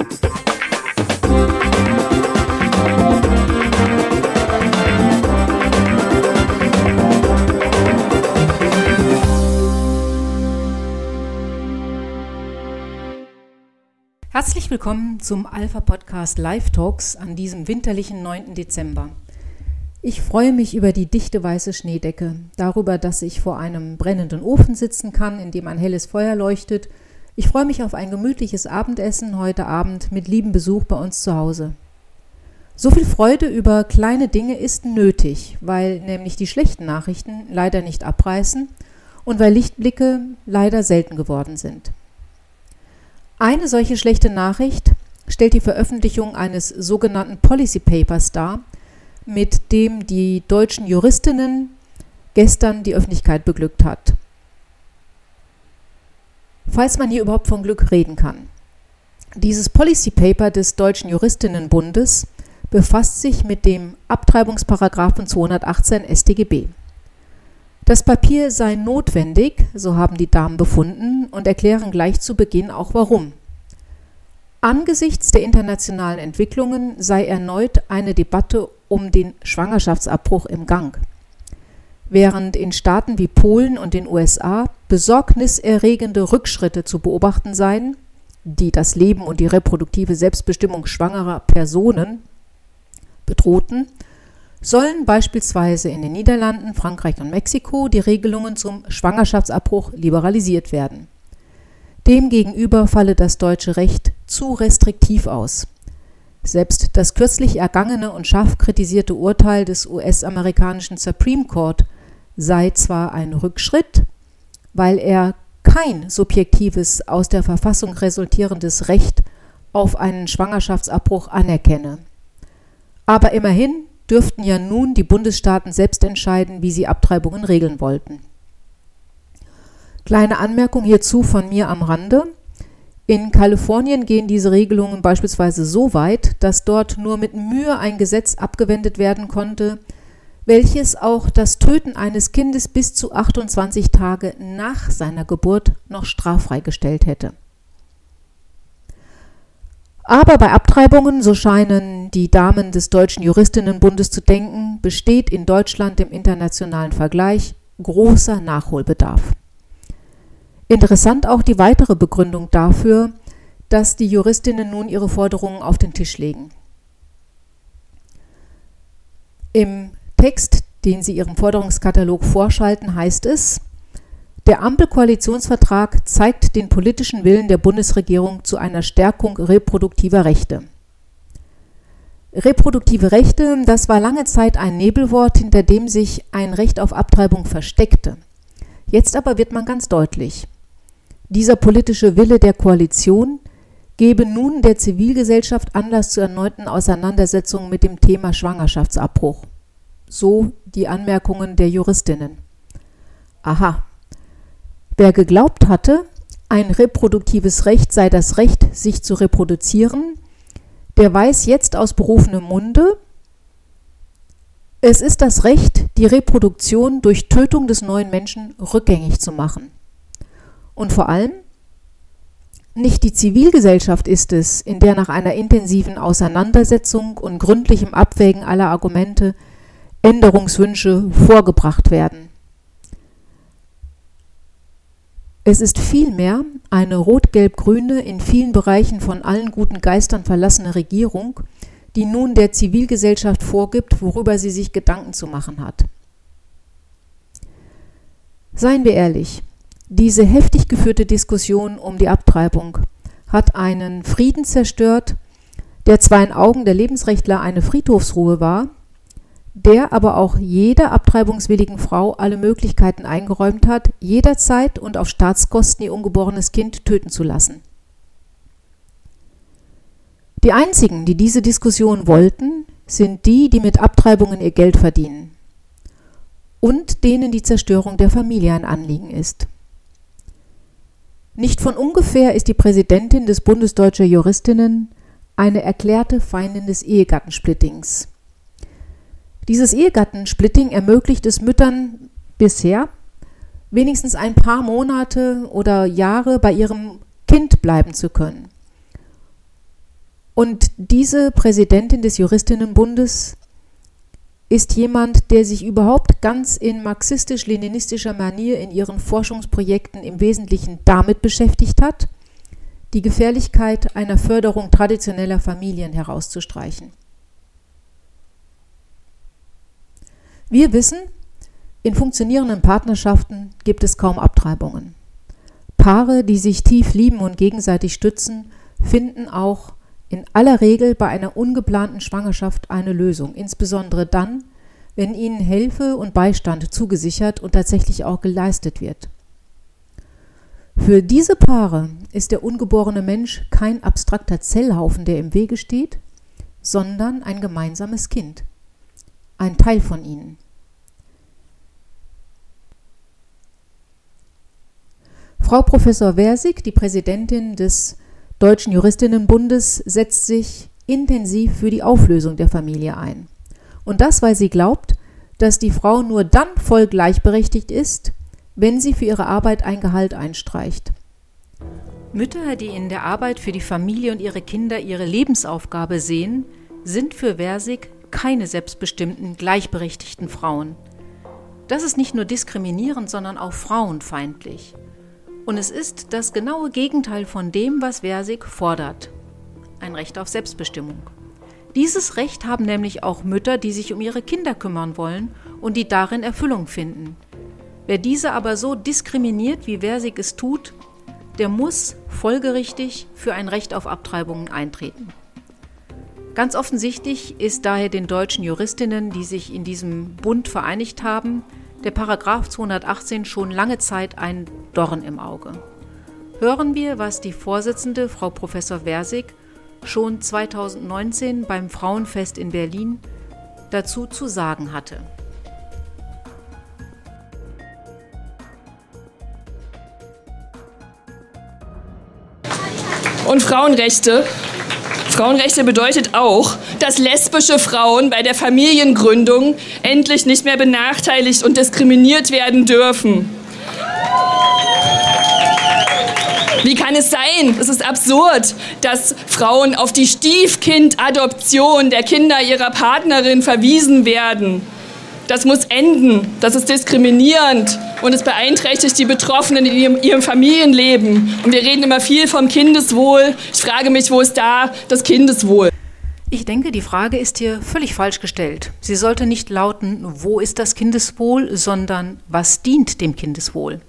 Herzlich willkommen zum Alpha Podcast Live Talks an diesem winterlichen 9. Dezember. Ich freue mich über die dichte weiße Schneedecke, darüber, dass ich vor einem brennenden Ofen sitzen kann, in dem ein helles Feuer leuchtet. Ich freue mich auf ein gemütliches Abendessen heute Abend mit liebem Besuch bei uns zu Hause. So viel Freude über kleine Dinge ist nötig, weil nämlich die schlechten Nachrichten leider nicht abreißen und weil Lichtblicke leider selten geworden sind. Eine solche schlechte Nachricht stellt die Veröffentlichung eines sogenannten Policy Papers dar, mit dem die deutschen Juristinnen gestern die Öffentlichkeit beglückt hat. Falls man hier überhaupt von Glück reden kann. Dieses Policy Paper des Deutschen Juristinnenbundes befasst sich mit dem Abtreibungsparagraphen 218 StGB. Das Papier sei notwendig, so haben die Damen befunden und erklären gleich zu Beginn auch warum. Angesichts der internationalen Entwicklungen sei erneut eine Debatte um den Schwangerschaftsabbruch im Gang. Während in Staaten wie Polen und den USA besorgniserregende Rückschritte zu beobachten seien, die das Leben und die reproduktive Selbstbestimmung schwangerer Personen bedrohten, sollen beispielsweise in den Niederlanden, Frankreich und Mexiko die Regelungen zum Schwangerschaftsabbruch liberalisiert werden. Demgegenüber falle das deutsche Recht zu restriktiv aus. Selbst das kürzlich ergangene und scharf kritisierte Urteil des US-amerikanischen Supreme Court sei zwar ein Rückschritt, weil er kein subjektives aus der Verfassung resultierendes Recht auf einen Schwangerschaftsabbruch anerkenne. Aber immerhin dürften ja nun die Bundesstaaten selbst entscheiden, wie sie Abtreibungen regeln wollten. Kleine Anmerkung hierzu von mir am Rande. In Kalifornien gehen diese Regelungen beispielsweise so weit, dass dort nur mit Mühe ein Gesetz abgewendet werden konnte, welches auch das Töten eines Kindes bis zu 28 Tage nach seiner Geburt noch straffrei gestellt hätte. Aber bei Abtreibungen, so scheinen die Damen des Deutschen Juristinnenbundes zu denken, besteht in Deutschland im internationalen Vergleich großer Nachholbedarf. Interessant auch die weitere Begründung dafür, dass die Juristinnen nun ihre Forderungen auf den Tisch legen. Im Text, den sie ihrem Forderungskatalog vorschalten, heißt es, der Ampelkoalitionsvertrag zeigt den politischen Willen der Bundesregierung zu einer Stärkung reproduktiver Rechte. Reproduktive Rechte, das war lange Zeit ein Nebelwort, hinter dem sich ein Recht auf Abtreibung versteckte. Jetzt aber wird man ganz deutlich. Dieser politische Wille der Koalition gebe nun der Zivilgesellschaft Anlass zu erneuten Auseinandersetzungen mit dem Thema Schwangerschaftsabbruch. So die Anmerkungen der Juristinnen. Aha, Wer geglaubt hatte, ein reproduktives Recht sei das Recht, sich zu reproduzieren, der weiß jetzt aus berufenem Munde, es ist das Recht, die Reproduktion durch Tötung des neuen Menschen rückgängig zu machen. Und vor allem, nicht die Zivilgesellschaft ist es, in der nach einer intensiven Auseinandersetzung und gründlichem Abwägen aller Argumente Änderungswünsche vorgebracht werden. Es ist vielmehr eine rot-gelb-grüne, in vielen Bereichen von allen guten Geistern verlassene Regierung, die nun der Zivilgesellschaft vorgibt, worüber sie sich Gedanken zu machen hat. Seien wir ehrlich, diese heftig geführte Diskussion um die Abtreibung hat einen Frieden zerstört, der zwar in Augen der Lebensrechtler eine Friedhofsruhe war, der aber auch jeder abtreibungswilligen Frau alle Möglichkeiten eingeräumt hat, jederzeit und auf Staatskosten ihr ungeborenes Kind töten zu lassen. Die einzigen, die diese Diskussion wollten, sind die, die mit Abtreibungen ihr Geld verdienen und denen die Zerstörung der Familie ein Anliegen ist. Nicht von ungefähr ist die Präsidentin des Bundes Deutscher Juristinnen eine erklärte Feindin des Ehegattensplittings. Dieses Ehegattensplitting ermöglicht es Müttern bisher, wenigstens ein paar Monate oder Jahre bei ihrem Kind bleiben zu können. Und diese Präsidentin des Juristinnenbundes ist jemand, der sich überhaupt ganz in marxistisch-leninistischer Manier in ihren Forschungsprojekten im Wesentlichen damit beschäftigt hat, die Gefährlichkeit einer Förderung traditioneller Familien herauszustreichen. Wir wissen, in funktionierenden Partnerschaften gibt es kaum Abtreibungen. Paare, die sich tief lieben und gegenseitig stützen, finden auch in aller Regel bei einer ungeplanten Schwangerschaft eine Lösung, insbesondere dann, wenn ihnen Hilfe und Beistand zugesichert und tatsächlich auch geleistet wird. Für diese Paare ist der ungeborene Mensch kein abstrakter Zellhaufen, der im Wege steht, sondern ein gemeinsames Kind, ein Teil von ihnen. Frau Professor Versig, die Präsidentin des Deutschen Juristinnenbundes, setzt sich intensiv für die Auflösung der Familie ein. Und das, weil sie glaubt, dass die Frau nur dann voll gleichberechtigt ist, wenn sie für ihre Arbeit ein Gehalt einstreicht. Mütter, die in der Arbeit für die Familie und ihre Kinder ihre Lebensaufgabe sehen, sind für Versig keine selbstbestimmten, gleichberechtigten Frauen. Das ist nicht nur diskriminierend, sondern auch frauenfeindlich. Und es ist das genaue Gegenteil von dem, was Versig fordert. Ein Recht auf Selbstbestimmung. Dieses Recht haben nämlich auch Mütter, die sich um ihre Kinder kümmern wollen und die darin Erfüllung finden. Wer diese aber so diskriminiert, wie Versig es tut, der muss folgerichtig für ein Recht auf Abtreibungen eintreten. Ganz offensichtlich ist daher den deutschen Juristinnen, die sich in diesem Bund vereinigt haben, der Paragraph 218 schon lange Zeit ein Dorn im Auge. Hören wir, was die Vorsitzende, Frau Professor Versig, schon 2019 beim Frauenfest in Berlin dazu zu sagen hatte. Und Frauenrechte Frauenrechte bedeutet auch, dass lesbische Frauen bei der Familiengründung endlich nicht mehr benachteiligt und diskriminiert werden dürfen. Wie kann es sein? Es ist absurd, dass Frauen auf die Stiefkindadoption der Kinder ihrer Partnerin verwiesen werden. Das muss enden. Das ist diskriminierend und es beeinträchtigt die Betroffenen in ihrem, ihrem, Familienleben. Und wir reden immer viel vom Kindeswohl. Ich frage mich, wo ist da das Kindeswohl? Ich denke, die Frage ist hier völlig falsch gestellt. Sie sollte nicht lauten, wo ist das Kindeswohl, sondern was dient dem Kindeswohl?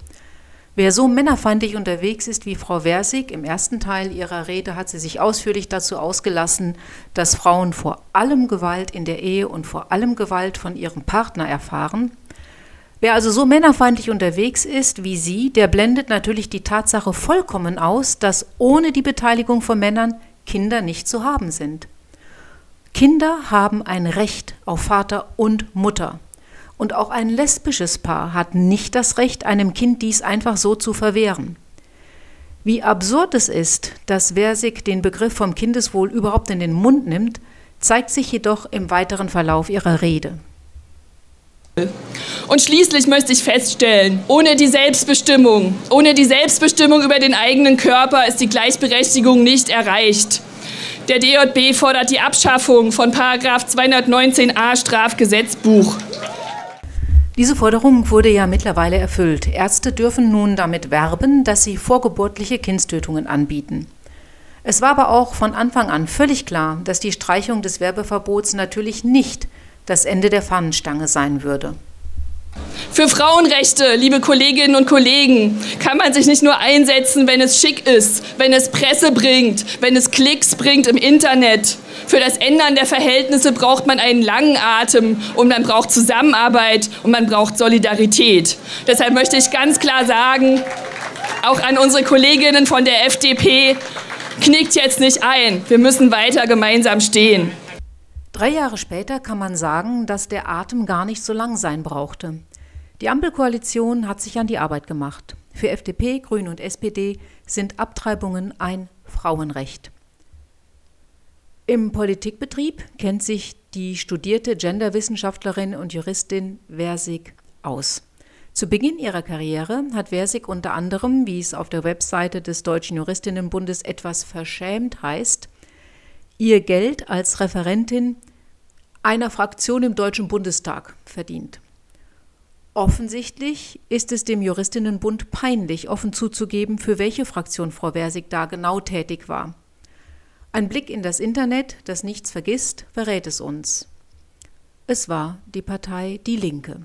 Wer so männerfeindlich unterwegs ist wie Frau Versig, im ersten Teil ihrer Rede hat sie sich ausführlich dazu ausgelassen, dass Frauen vor allem Gewalt in der Ehe und vor allem Gewalt von ihrem Partner erfahren. Wer also so männerfeindlich unterwegs ist wie sie, der blendet natürlich die Tatsache vollkommen aus, dass ohne die Beteiligung von Männern Kinder nicht zu haben sind. Kinder haben ein Recht auf Vater und Mutter. Und auch ein lesbisches Paar hat nicht das Recht, einem Kind dies einfach so zu verwehren. Wie absurd es ist, dass Versig den Begriff vom Kindeswohl überhaupt in den Mund nimmt, zeigt sich jedoch im weiteren Verlauf ihrer Rede. Und schließlich möchte ich feststellen, ohne die Selbstbestimmung, ohne die Selbstbestimmung über den eigenen Körper ist die Gleichberechtigung nicht erreicht. Der DJB fordert die Abschaffung von 219a Strafgesetzbuch. Diese Forderung wurde ja mittlerweile erfüllt. Ärzte dürfen nun damit werben, dass sie vorgeburtliche Kindstötungen anbieten. Es war aber auch von Anfang an völlig klar, dass die Streichung des Werbeverbots natürlich nicht das Ende der Fahnenstange sein würde. Für Frauenrechte, liebe Kolleginnen und Kollegen, kann man sich nicht nur einsetzen, wenn es schick ist, wenn es Presse bringt, wenn es Klicks bringt im Internet. Für das Ändern der Verhältnisse braucht man einen langen Atem und man braucht Zusammenarbeit und man braucht Solidarität. Deshalb möchte ich ganz klar sagen, auch an unsere Kolleginnen von der FDP, knickt jetzt nicht ein. Wir müssen weiter gemeinsam stehen. Drei Jahre später kann man sagen, dass der Atem gar nicht so lang sein brauchte. Die Ampelkoalition hat sich an die Arbeit gemacht. Für FDP, Grüne und SPD sind Abtreibungen ein Frauenrecht. Im Politikbetrieb kennt sich die studierte Genderwissenschaftlerin und Juristin Versig aus. Zu Beginn ihrer Karriere hat Versig unter anderem, wie es auf der Webseite des Deutschen Juristinnenbundes etwas verschämt heißt, ihr Geld als Referentin einer Fraktion im Deutschen Bundestag verdient. Offensichtlich ist es dem Juristinnenbund peinlich, offen zuzugeben, für welche Fraktion Frau Versig da genau tätig war. Ein Blick in das Internet, das nichts vergisst, verrät es uns. Es war die Partei Die Linke.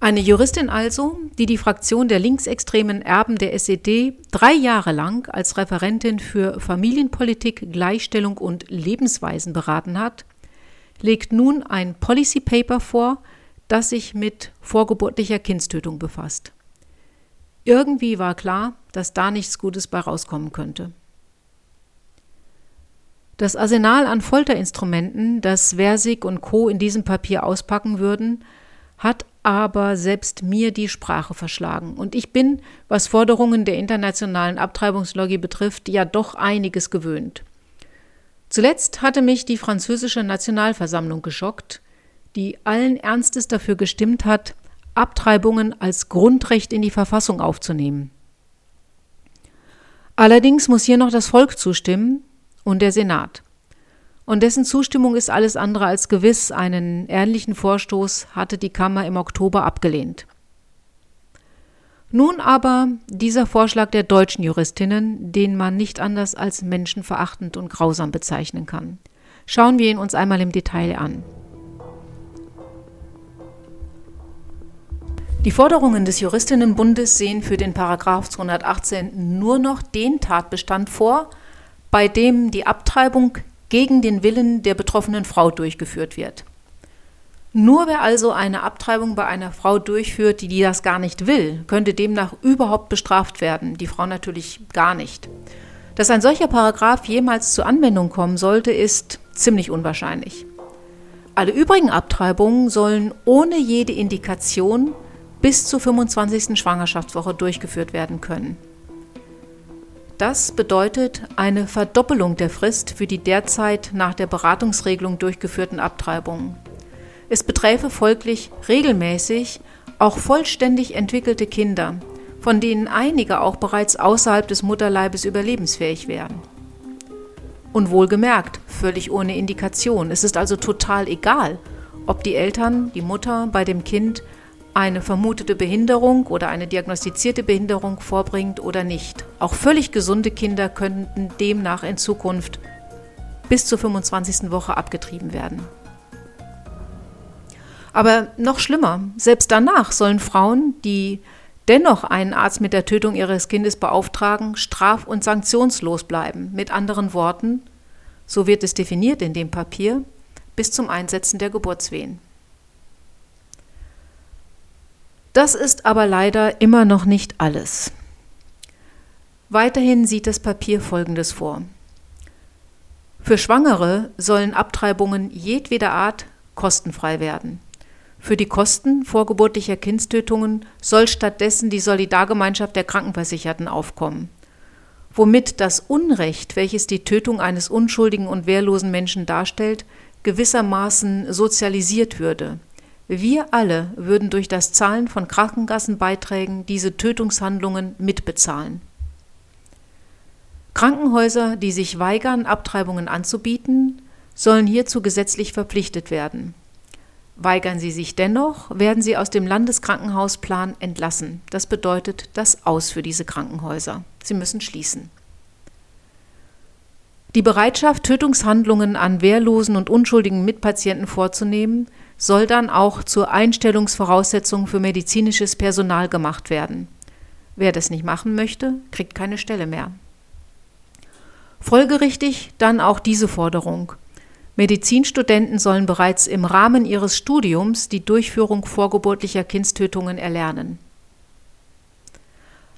Eine Juristin also, die die Fraktion der linksextremen Erben der SED drei Jahre lang als Referentin für Familienpolitik, Gleichstellung und Lebensweisen beraten hat, legt nun ein Policy Paper vor, das sich mit vorgeburtlicher Kindstötung befasst. Irgendwie war klar, dass da nichts Gutes bei rauskommen könnte. Das Arsenal an Folterinstrumenten, das Versig und Co. in diesem Papier auspacken würden, hat aber selbst mir die Sprache verschlagen. Und ich bin, was Forderungen der internationalen Abtreibungslobby betrifft, ja doch einiges gewöhnt. Zuletzt hatte mich die französische Nationalversammlung geschockt, die allen Ernstes dafür gestimmt hat, Abtreibungen als Grundrecht in die Verfassung aufzunehmen. Allerdings muss hier noch das Volk zustimmen und der Senat. Und dessen Zustimmung ist alles andere als gewiss. Einen ähnlichen Vorstoß hatte die Kammer im Oktober abgelehnt. Nun aber dieser Vorschlag der deutschen Juristinnen, den man nicht anders als menschenverachtend und grausam bezeichnen kann. Schauen wir ihn uns einmal im Detail an. Die Forderungen des Juristinnenbundes sehen für den Paragraph 218 nur noch den Tatbestand vor, bei dem die Abtreibung gegen den Willen der betroffenen Frau durchgeführt wird. Nur wer also eine Abtreibung bei einer Frau durchführt, die, das gar nicht will, könnte demnach überhaupt bestraft werden, die Frau natürlich gar nicht. Dass ein solcher Paragraph jemals zur Anwendung kommen sollte, ist ziemlich unwahrscheinlich. Alle übrigen Abtreibungen sollen ohne jede Indikation bis zur 25. Schwangerschaftswoche durchgeführt werden können. Das bedeutet eine Verdoppelung der Frist für die derzeit nach der Beratungsregelung durchgeführten Abtreibungen. Es beträfe folglich regelmäßig auch vollständig entwickelte Kinder, von denen einige auch bereits außerhalb des Mutterleibes überlebensfähig wären. Und wohlgemerkt, völlig ohne Indikation. Es ist also total egal, ob die Eltern, die Mutter bei dem Kind eine vermutete Behinderung oder eine diagnostizierte Behinderung vorbringt oder nicht. Auch völlig gesunde Kinder könnten demnach in Zukunft bis zur 25. Woche abgetrieben werden. Aber noch schlimmer, selbst danach sollen Frauen, die dennoch einen Arzt mit der Tötung ihres Kindes beauftragen, straf- und sanktionslos bleiben. Mit anderen Worten, so wird es definiert in dem Papier, bis zum Einsetzen der Geburtswehen. Das ist aber leider immer noch nicht alles. Weiterhin sieht das Papier Folgendes vor. Für Schwangere sollen Abtreibungen jedweder Art kostenfrei werden. Für die Kosten vorgeburtlicher Kindstötungen soll stattdessen die Solidargemeinschaft der Krankenversicherten aufkommen, womit das Unrecht, welches die Tötung eines unschuldigen und wehrlosen Menschen darstellt, gewissermaßen sozialisiert würde. Wir alle würden durch das Zahlen von Krankenkassenbeiträgen diese Tötungshandlungen mitbezahlen. Krankenhäuser, die sich weigern, Abtreibungen anzubieten, sollen hierzu gesetzlich verpflichtet werden. Weigern sie sich dennoch, werden sie aus dem Landeskrankenhausplan entlassen. Das bedeutet das Aus für diese Krankenhäuser. Sie müssen schließen. Die Bereitschaft, Tötungshandlungen an wehrlosen und unschuldigen Mitpatienten vorzunehmen, soll dann auch zur Einstellungsvoraussetzung für medizinisches Personal gemacht werden. Wer das nicht machen möchte, kriegt keine Stelle mehr. Folgerichtig dann auch diese Forderung. Medizinstudenten sollen bereits im Rahmen ihres Studiums die Durchführung vorgeburtlicher Kindstötungen erlernen.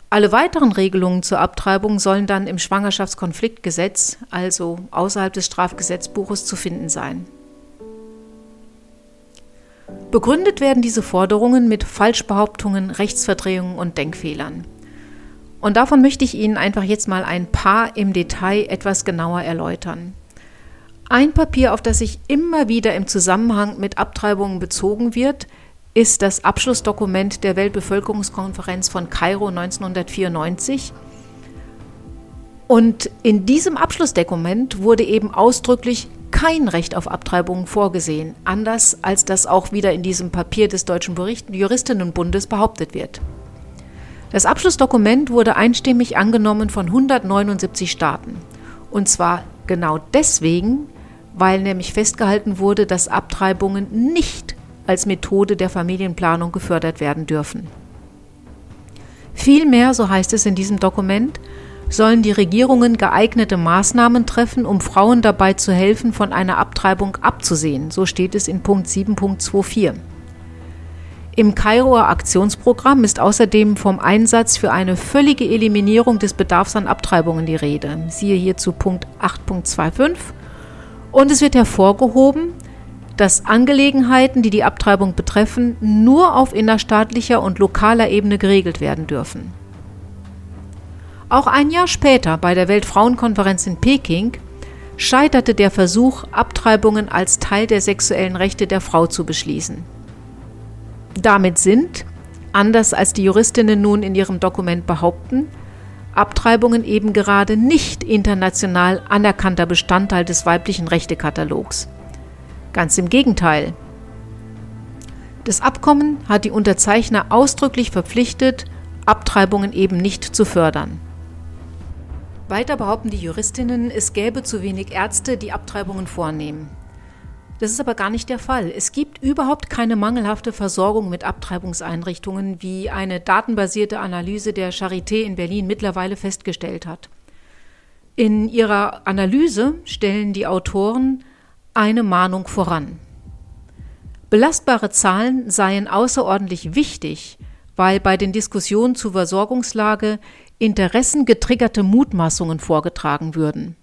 Alle weiteren Regelungen zur Abtreibung sollen dann im Schwangerschaftskonfliktgesetz, also außerhalb des Strafgesetzbuches, zu finden sein. Begründet werden diese Forderungen mit Falschbehauptungen, Rechtsverdrehungen und Denkfehlern. Und davon möchte ich Ihnen einfach jetzt mal ein paar im Detail etwas genauer erläutern. Ein Papier, auf das sich immer wieder im Zusammenhang mit Abtreibungen bezogen wird, ist das Abschlussdokument der Weltbevölkerungskonferenz von Kairo 1994. Und in diesem Abschlussdokument wurde eben ausdrücklich kein Recht auf Abtreibungen vorgesehen, anders als das auch wieder in diesem Papier des Deutschen Juristinnenbundes behauptet wird. Das Abschlussdokument wurde einstimmig angenommen von 179 Staaten. Und zwar genau deswegen, weil nämlich festgehalten wurde, dass Abtreibungen nicht als Methode der Familienplanung gefördert werden dürfen. Vielmehr, so heißt es in diesem Dokument, sollen die Regierungen geeignete Maßnahmen treffen, um Frauen dabei zu helfen, von einer Abtreibung abzusehen. So steht es in Punkt 7.24. Im Kairoer Aktionsprogramm ist außerdem vom Einsatz für eine völlige Eliminierung des Bedarfs an Abtreibungen die Rede. Siehe hierzu Punkt 8.25. Und es wird hervorgehoben, dass Angelegenheiten, die die Abtreibung betreffen, nur auf innerstaatlicher und lokaler Ebene geregelt werden dürfen. Auch ein Jahr später bei der Weltfrauenkonferenz in Peking scheiterte der Versuch, Abtreibungen als Teil der sexuellen Rechte der Frau zu beschließen. Damit sind, anders als die Juristinnen nun in ihrem Dokument behaupten, Abtreibungen eben gerade nicht international anerkannter Bestandteil des weiblichen Rechtekatalogs. Ganz im Gegenteil. Das Abkommen hat die Unterzeichner ausdrücklich verpflichtet, Abtreibungen eben nicht zu fördern. Weiter behaupten die Juristinnen, es gäbe zu wenig Ärzte, die Abtreibungen vornehmen. Das ist aber gar nicht der Fall. Es gibt überhaupt keine mangelhafte Versorgung mit Abtreibungseinrichtungen, wie eine datenbasierte Analyse der Charité in Berlin mittlerweile festgestellt hat. In ihrer Analyse stellen die Autoren eine Mahnung voran. Belastbare Zahlen seien außerordentlich wichtig, weil bei den Diskussionen zur Versorgungslage interessengetriggerte Mutmaßungen vorgetragen würden.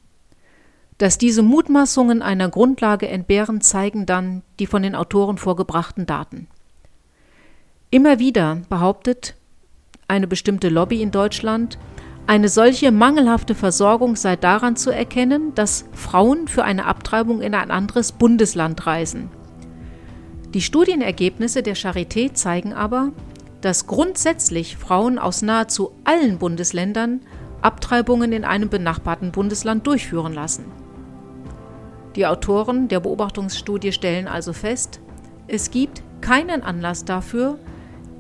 Dass diese Mutmaßungen einer Grundlage entbehren, zeigen dann die von den Autoren vorgebrachten Daten. Immer wieder behauptet eine bestimmte Lobby in Deutschland, eine solche mangelhafte Versorgung sei daran zu erkennen, dass Frauen für eine Abtreibung in ein anderes Bundesland reisen. Die Studienergebnisse der Charité zeigen aber, dass grundsätzlich Frauen aus nahezu allen Bundesländern Abtreibungen in einem benachbarten Bundesland durchführen lassen. Die Autoren der Beobachtungsstudie stellen also fest, es gibt keinen Anlass dafür,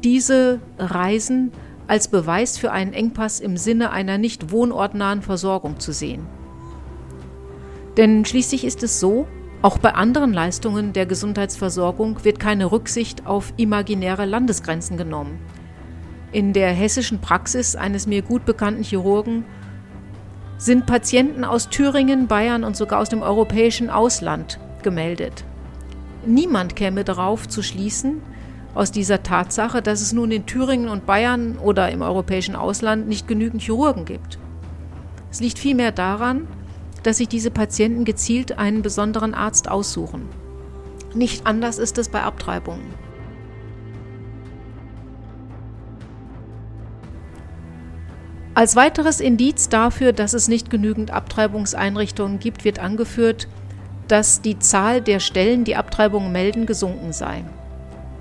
diese Reisen als Beweis für einen Engpass im Sinne einer nicht wohnortnahen Versorgung zu sehen. Denn schließlich ist es so, auch bei anderen Leistungen der Gesundheitsversorgung wird keine Rücksicht auf imaginäre Landesgrenzen genommen. In der hessischen Praxis eines mir gut bekannten Chirurgen sind Patienten aus Thüringen, Bayern und sogar aus dem europäischen Ausland gemeldet. Niemand käme darauf zu schließen, aus dieser Tatsache, dass es nun in Thüringen und Bayern oder im europäischen Ausland nicht genügend Chirurgen gibt. Es liegt vielmehr daran, dass sich diese Patienten gezielt einen besonderen Arzt aussuchen. Nicht anders ist es bei Abtreibungen. Als weiteres Indiz dafür, dass es nicht genügend Abtreibungseinrichtungen gibt, wird angeführt, dass die Zahl der Stellen, die Abtreibungen melden, gesunken sei.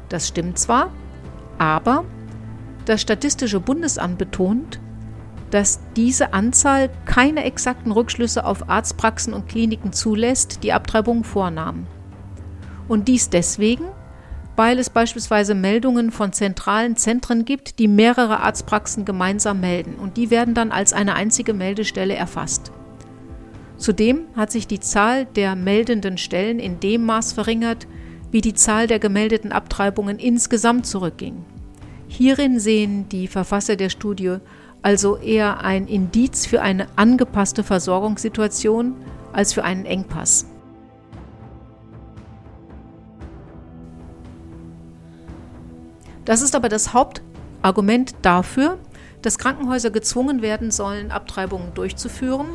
Das stimmt zwar, aber das Statistische Bundesamt betont, dass diese Anzahl keine exakten Rückschlüsse auf Arztpraxen und Kliniken zulässt, die Abtreibungen vornahmen. Und dies deswegen, weil es beispielsweise Meldungen von zentralen Zentren gibt, die mehrere Arztpraxen gemeinsam melden und die werden dann als eine einzige Meldestelle erfasst. Zudem hat sich die Zahl der meldenden Stellen in dem Maß verringert, wie die Zahl der gemeldeten Abtreibungen insgesamt zurückging. Hierin sehen die Verfasser der Studie also eher ein Indiz für eine angepasste Versorgungssituation als für einen Engpass. Das ist aber das Hauptargument dafür, dass Krankenhäuser gezwungen werden sollen, Abtreibungen durchzuführen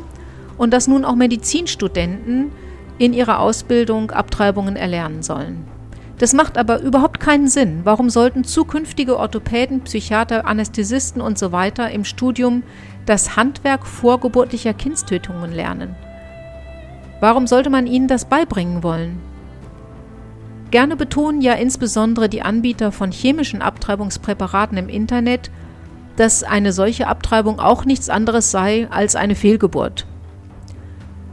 und dass nun auch Medizinstudenten in ihrer Ausbildung Abtreibungen erlernen sollen. Das macht aber überhaupt keinen Sinn. Warum sollten zukünftige Orthopäden, Psychiater, Anästhesisten und so weiter im Studium das Handwerk vorgeburtlicher Kindstötungen lernen? Warum sollte man ihnen das beibringen wollen? Gerne betonen ja insbesondere die Anbieter von chemischen Abtreibungspräparaten im Internet, dass eine solche Abtreibung auch nichts anderes sei als eine Fehlgeburt.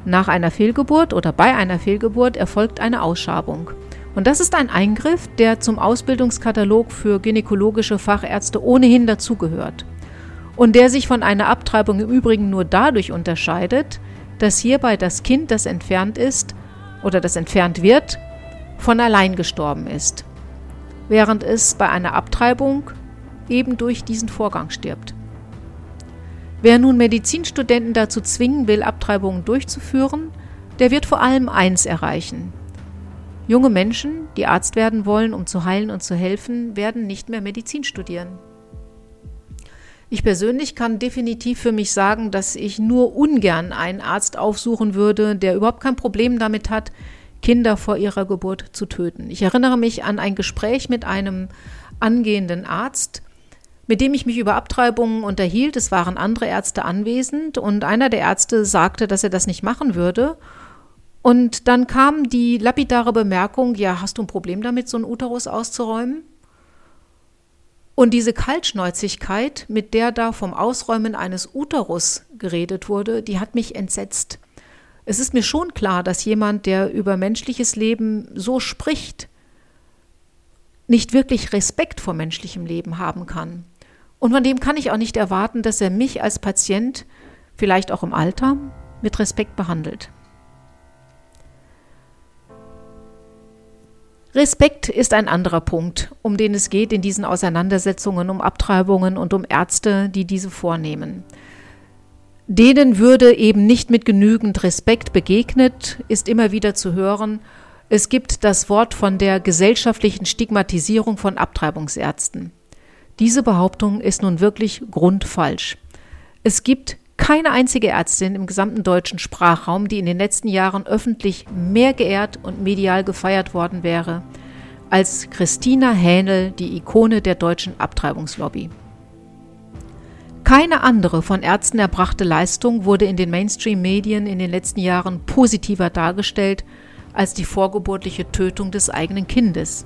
Nach einer Fehlgeburt oder bei einer Fehlgeburt erfolgt eine Ausschabung. Und das ist ein Eingriff, der zum Ausbildungskatalog für gynäkologische Fachärzte ohnehin dazugehört. Und der sich von einer Abtreibung im Übrigen nur dadurch unterscheidet, dass hierbei das Kind, das entfernt ist oder das entfernt wird, von allein gestorben ist, während es bei einer Abtreibung eben durch diesen Vorgang stirbt. Wer nun Medizinstudenten dazu zwingen will, Abtreibungen durchzuführen, der wird vor allem eins erreichen, Junge Menschen, die Arzt werden wollen, um zu heilen und zu helfen, werden nicht mehr Medizin studieren. Ich persönlich kann definitiv für mich sagen, dass ich nur ungern einen Arzt aufsuchen würde, der überhaupt kein Problem damit hat, Kinder vor ihrer Geburt zu töten. Ich erinnere mich an ein Gespräch mit einem angehenden Arzt, mit dem ich mich über Abtreibungen unterhielt. Es waren andere Ärzte anwesend und einer der Ärzte sagte, dass er das nicht machen würde und dann kam die lapidare Bemerkung, ja, hast du ein Problem damit, so einen Uterus auszuräumen? Und diese Kaltschnäuzigkeit, mit der da vom Ausräumen eines Uterus geredet wurde, die hat mich entsetzt. Es ist mir schon klar, dass jemand, der über menschliches Leben so spricht, nicht wirklich Respekt vor menschlichem Leben haben kann. Und von dem kann ich auch nicht erwarten, dass er mich als Patient, vielleicht auch im Alter, mit Respekt behandelt. Respekt ist ein anderer Punkt, um den es geht in diesen Auseinandersetzungen um Abtreibungen und um Ärzte, die diese vornehmen. Denen würde eben nicht mit genügend Respekt begegnet, ist immer wieder zu hören. Es gibt das Wort von der gesellschaftlichen Stigmatisierung von Abtreibungsärzten. Diese Behauptung ist nun wirklich grundfalsch. Es gibt keine einzige Ärztin im gesamten deutschen Sprachraum, die in den letzten Jahren öffentlich mehr geehrt und medial gefeiert worden wäre als Christina Hähnel, die Ikone der deutschen Abtreibungslobby. Keine andere von Ärzten erbrachte Leistung wurde in den Mainstream-Medien in den letzten Jahren positiver dargestellt als die vorgeburtliche Tötung des eigenen Kindes.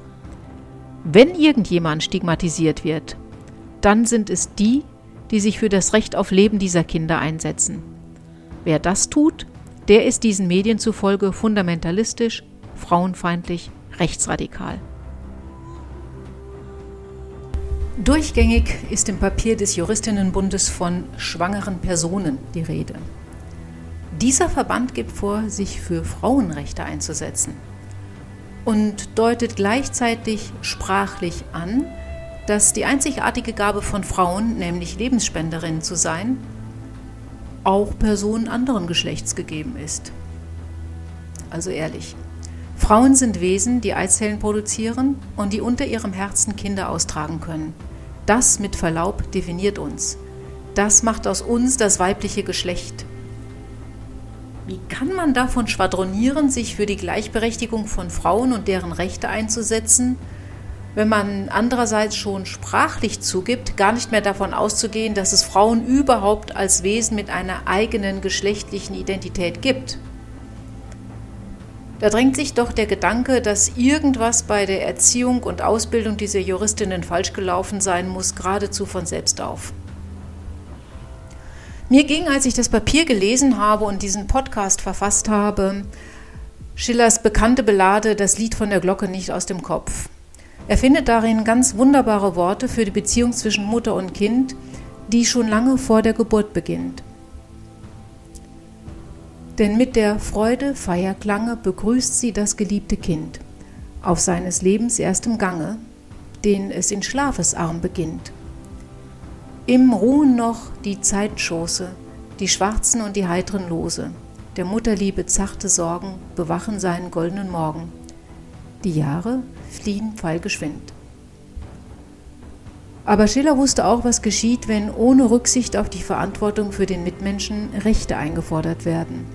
Wenn irgendjemand stigmatisiert wird, dann sind es die, die sich für das Recht auf Leben dieser Kinder einsetzen. Wer das tut, der ist diesen Medien zufolge fundamentalistisch, frauenfeindlich, rechtsradikal. Durchgängig ist im Papier des Juristinnenbundes von schwangeren Personen die Rede. Dieser Verband gibt vor, sich für Frauenrechte einzusetzen und deutet gleichzeitig sprachlich an, dass die einzigartige Gabe von Frauen, nämlich Lebensspenderinnen zu sein, auch Personen anderen Geschlechts gegeben ist. Also ehrlich. Frauen sind Wesen, die Eizellen produzieren und die unter ihrem Herzen Kinder austragen können. Das mit Verlaub definiert uns. Das macht aus uns das weibliche Geschlecht. Wie kann man davon schwadronieren, sich für die Gleichberechtigung von Frauen und deren Rechte einzusetzen, wenn man andererseits schon sprachlich zugibt, gar nicht mehr davon auszugehen, dass es Frauen überhaupt als Wesen mit einer eigenen geschlechtlichen Identität gibt. Da drängt sich doch der Gedanke, dass irgendwas bei der Erziehung und Ausbildung dieser Juristinnen falsch gelaufen sein muss, geradezu von selbst auf. Mir ging, als ich das Papier gelesen habe und diesen Podcast verfasst habe, Schillers bekannte Belade Das Lied von der Glocke nicht aus dem Kopf. Er findet darin ganz wunderbare Worte für die Beziehung zwischen Mutter und Kind, die schon lange vor der Geburt beginnt. Denn mit der Freude Feierklange begrüßt sie das geliebte Kind auf seines Lebens erstem Gange, den es in Schlafesarm beginnt. Im ruhen noch die Zeitschoße, die schwarzen und die heiteren Lose, der Mutterliebe zarte Sorgen bewachen seinen goldenen Morgen. Die Jahre fliehen pfeilgeschwind. Aber Schiller wusste auch, was geschieht, wenn ohne Rücksicht auf die Verantwortung für den Mitmenschen Rechte eingefordert werden.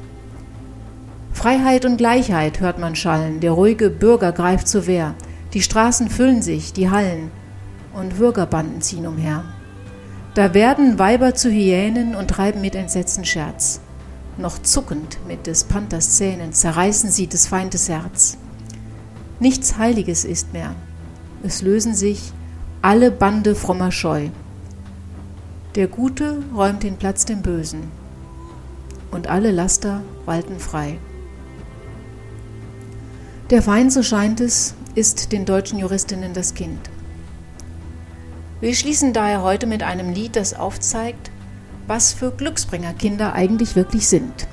Freiheit und Gleichheit hört man schallen, der ruhige Bürger greift zur Wehr, die Straßen füllen sich, die Hallen, und Bürgerbanden ziehen umher. Da werden Weiber zu Hyänen und treiben mit Entsetzen Scherz. Noch zuckend mit des Panthers Zähnen zerreißen sie des Feindes Herz. Nichts Heiliges ist mehr. Es lösen sich alle Bande frommer Scheu. Der Gute räumt den Platz dem Bösen und alle Laster walten frei. Der Feind, so scheint es, ist den deutschen Juristinnen das Kind. Wir schließen daher heute mit einem Lied, das aufzeigt, was für Glücksbringer Kinder eigentlich wirklich sind.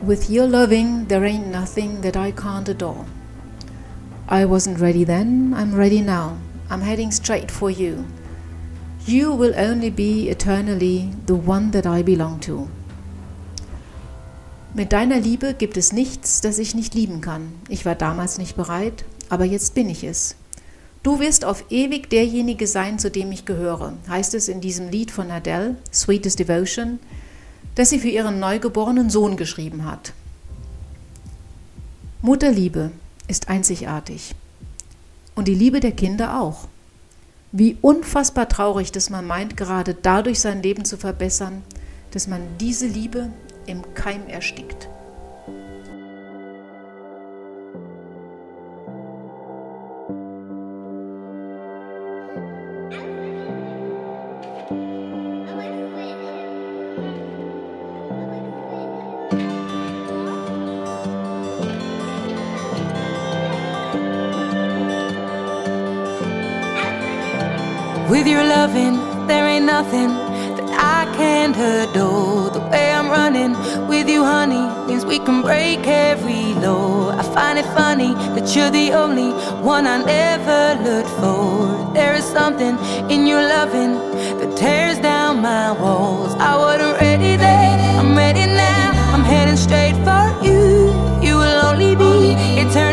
With your loving, there ain't nothing that I can't adore. I wasn't ready then, I'm ready now. I'm heading straight for you. You will only be eternally the one that I belong to. Mit deiner Liebe gibt es nichts, das ich nicht lieben kann. Ich war damals nicht bereit, aber jetzt bin ich es. Du wirst auf ewig derjenige sein, zu dem ich gehöre, heißt es in diesem Lied von Adele, Sweetest Devotion, das sie für ihren neugeborenen Sohn geschrieben hat. Mutterliebe ist einzigartig. Und die Liebe der Kinder auch. Wie unfassbar traurig, dass man meint, gerade dadurch sein Leben zu verbessern, dass man diese Liebe im Keim erstickt. With your loving, there ain't nothing that I can't adore. The way I'm running with you, honey, means we can break every law. I find it funny that you're the only one I never looked for. There is something in your loving that tears down my walls. I wasn't ready then, I'm ready now. I'm heading straight for you. You will only be eternally